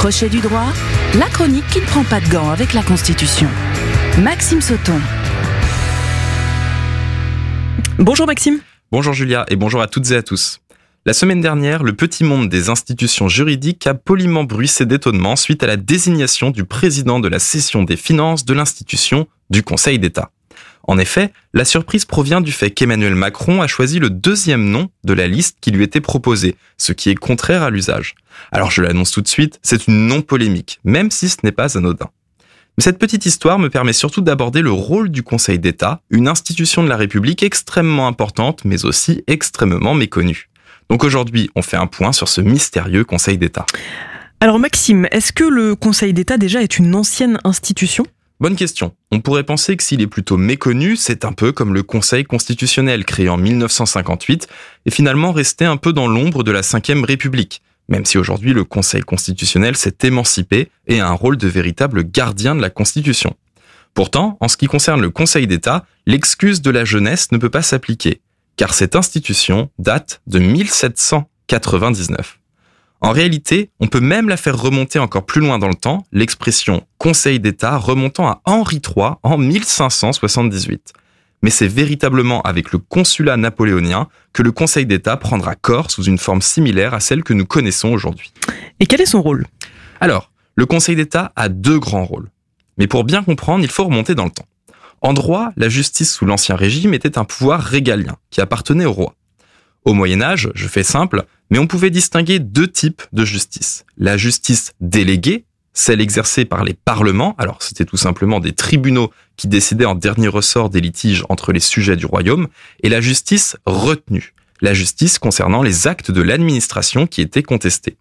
Crochet du droit, la chronique qui ne prend pas de gants avec la Constitution. Maxime Sauton. Bonjour Maxime. Bonjour Julia et bonjour à toutes et à tous. La semaine dernière, le petit monde des institutions juridiques a poliment bruissé d'étonnement suite à la désignation du président de la session des finances de l'institution du Conseil d'État. En effet, la surprise provient du fait qu'Emmanuel Macron a choisi le deuxième nom de la liste qui lui était proposée, ce qui est contraire à l'usage. Alors je l'annonce tout de suite, c'est une non-polémique, même si ce n'est pas anodin. Mais cette petite histoire me permet surtout d'aborder le rôle du Conseil d'État, une institution de la République extrêmement importante, mais aussi extrêmement méconnue. Donc aujourd'hui, on fait un point sur ce mystérieux Conseil d'État. Alors Maxime, est-ce que le Conseil d'État déjà est une ancienne institution? Bonne question. On pourrait penser que s'il est plutôt méconnu, c'est un peu comme le Conseil constitutionnel créé en 1958 et finalement resté un peu dans l'ombre de la Ve République, même si aujourd'hui le Conseil constitutionnel s'est émancipé et a un rôle de véritable gardien de la Constitution. Pourtant, en ce qui concerne le Conseil d'État, l'excuse de la jeunesse ne peut pas s'appliquer, car cette institution date de 1799. En réalité, on peut même la faire remonter encore plus loin dans le temps, l'expression Conseil d'État remontant à Henri III en 1578. Mais c'est véritablement avec le consulat napoléonien que le Conseil d'État prendra corps sous une forme similaire à celle que nous connaissons aujourd'hui. Et quel est son rôle? Alors, le Conseil d'État a deux grands rôles. Mais pour bien comprendre, il faut remonter dans le temps. En droit, la justice sous l'Ancien Régime était un pouvoir régalien qui appartenait au roi. Au Moyen Âge, je fais simple, mais on pouvait distinguer deux types de justice. La justice déléguée, celle exercée par les parlements, alors c'était tout simplement des tribunaux qui décidaient en dernier ressort des litiges entre les sujets du royaume, et la justice retenue, la justice concernant les actes de l'administration qui étaient contestés.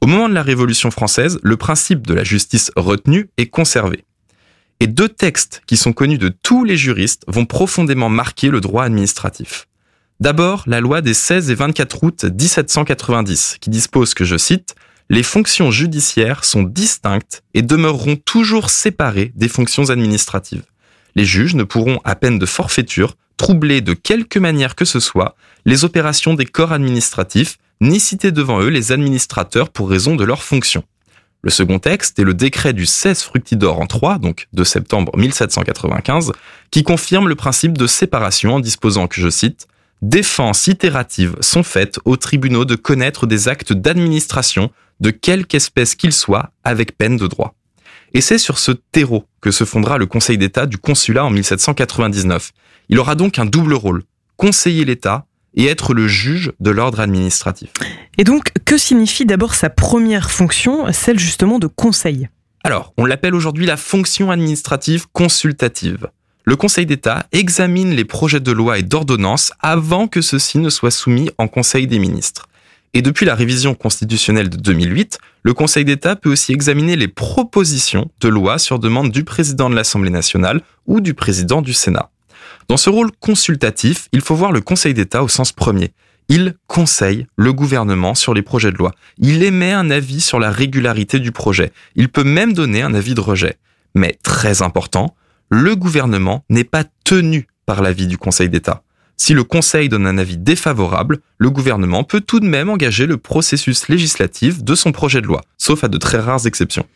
Au moment de la Révolution française, le principe de la justice retenue est conservé. Et deux textes qui sont connus de tous les juristes vont profondément marquer le droit administratif. D'abord, la loi des 16 et 24 août 1790, qui dispose que, je cite, les fonctions judiciaires sont distinctes et demeureront toujours séparées des fonctions administratives. Les juges ne pourront, à peine de forfaiture, troubler de quelque manière que ce soit les opérations des corps administratifs, ni citer devant eux les administrateurs pour raison de leurs fonctions. Le second texte est le décret du 16 Fructidor en 3, donc de septembre 1795, qui confirme le principe de séparation en disposant que, je cite, défense itérative sont faites aux tribunaux de connaître des actes d'administration de quelque espèce qu'ils soient avec peine de droit. Et c'est sur ce terreau que se fondera le Conseil d'État du Consulat en 1799. Il aura donc un double rôle, conseiller l'État et être le juge de l'ordre administratif. Et donc, que signifie d'abord sa première fonction, celle justement de conseil? Alors, on l'appelle aujourd'hui la fonction administrative consultative le Conseil d'État examine les projets de loi et d'ordonnance avant que ceux-ci ne soient soumis en Conseil des ministres. Et depuis la révision constitutionnelle de 2008, le Conseil d'État peut aussi examiner les propositions de loi sur demande du président de l'Assemblée nationale ou du président du Sénat. Dans ce rôle consultatif, il faut voir le Conseil d'État au sens premier. Il conseille le gouvernement sur les projets de loi. Il émet un avis sur la régularité du projet. Il peut même donner un avis de rejet. Mais très important, le gouvernement n'est pas tenu par l'avis du Conseil d'État. Si le Conseil donne un avis défavorable, le gouvernement peut tout de même engager le processus législatif de son projet de loi, sauf à de très rares exceptions.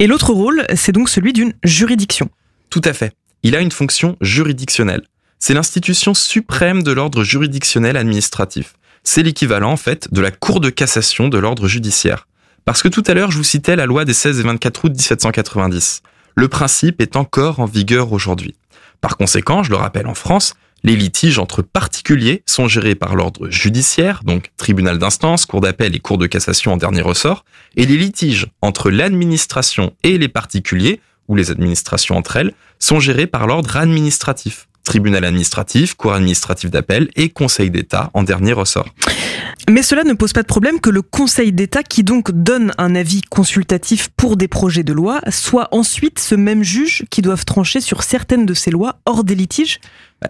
Et l'autre rôle, c'est donc celui d'une juridiction. Tout à fait. Il a une fonction juridictionnelle. C'est l'institution suprême de l'ordre juridictionnel administratif. C'est l'équivalent, en fait, de la Cour de cassation de l'ordre judiciaire. Parce que tout à l'heure, je vous citais la loi des 16 et 24 août 1790 le principe est encore en vigueur aujourd'hui. Par conséquent, je le rappelle en France, les litiges entre particuliers sont gérés par l'ordre judiciaire, donc tribunal d'instance, cour d'appel et cour de cassation en dernier ressort, et les litiges entre l'administration et les particuliers, ou les administrations entre elles, sont gérés par l'ordre administratif, tribunal administratif, cour administrative d'appel et conseil d'État en dernier ressort. Mais cela ne pose pas de problème que le Conseil d'État, qui donc donne un avis consultatif pour des projets de loi, soit ensuite ce même juge qui doivent trancher sur certaines de ces lois hors des litiges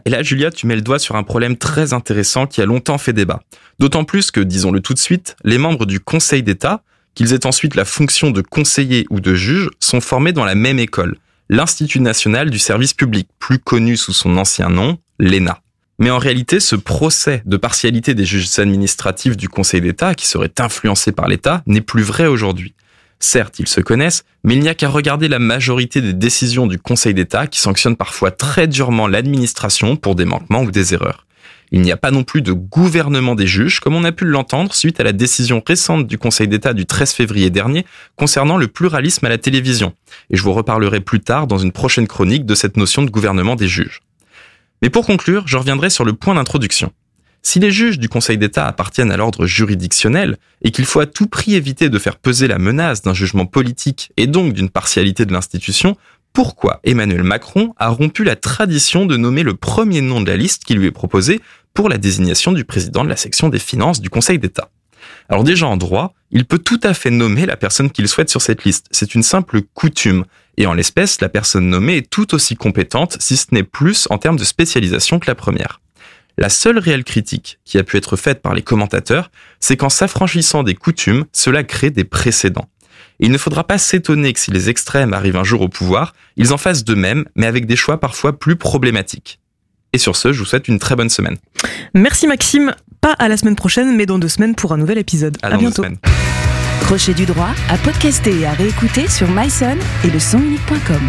Et là, Julia, tu mets le doigt sur un problème très intéressant qui a longtemps fait débat. D'autant plus que, disons-le tout de suite, les membres du Conseil d'État, qu'ils aient ensuite la fonction de conseiller ou de juge, sont formés dans la même école, l'Institut national du service public, plus connu sous son ancien nom, l'ENA. Mais en réalité, ce procès de partialité des juges administratifs du Conseil d'État, qui serait influencé par l'État, n'est plus vrai aujourd'hui. Certes, ils se connaissent, mais il n'y a qu'à regarder la majorité des décisions du Conseil d'État qui sanctionnent parfois très durement l'administration pour des manquements ou des erreurs. Il n'y a pas non plus de gouvernement des juges, comme on a pu l'entendre suite à la décision récente du Conseil d'État du 13 février dernier concernant le pluralisme à la télévision. Et je vous reparlerai plus tard dans une prochaine chronique de cette notion de gouvernement des juges. Mais pour conclure, je reviendrai sur le point d'introduction. Si les juges du Conseil d'État appartiennent à l'ordre juridictionnel et qu'il faut à tout prix éviter de faire peser la menace d'un jugement politique et donc d'une partialité de l'institution, pourquoi Emmanuel Macron a rompu la tradition de nommer le premier nom de la liste qui lui est proposé pour la désignation du président de la section des finances du Conseil d'État? Alors déjà en droit, il peut tout à fait nommer la personne qu'il souhaite sur cette liste. C'est une simple coutume. Et en l'espèce, la personne nommée est tout aussi compétente, si ce n'est plus en termes de spécialisation que la première. La seule réelle critique qui a pu être faite par les commentateurs, c'est qu'en s'affranchissant des coutumes, cela crée des précédents. il ne faudra pas s'étonner que si les extrêmes arrivent un jour au pouvoir, ils en fassent de même, mais avec des choix parfois plus problématiques. Et sur ce, je vous souhaite une très bonne semaine. Merci Maxime. Pas à la semaine prochaine, mais dans deux semaines pour un nouvel épisode. À, À, bientôt. Crochet du droit à podcaster et à réécouter sur myson et le sonunique.com.